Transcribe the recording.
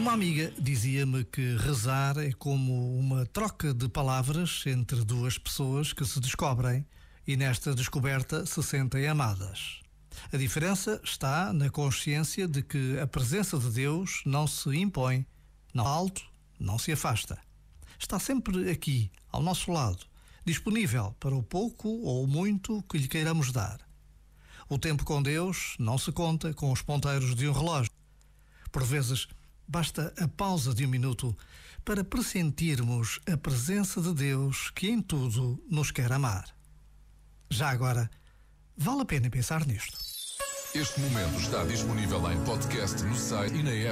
Uma amiga dizia-me que rezar é como uma troca de palavras entre duas pessoas que se descobrem e nesta descoberta se sentem amadas. A diferença está na consciência de que a presença de Deus não se impõe, não alto, não se afasta. Está sempre aqui, ao nosso lado, disponível para o pouco ou muito que lhe queiramos dar. O tempo com Deus não se conta com os ponteiros de um relógio. Por vezes, basta a pausa de um minuto para pressentirmos a presença de Deus que em tudo nos quer amar. Já agora, vale a pena pensar nisto. Este momento está disponível em podcast no site e na app.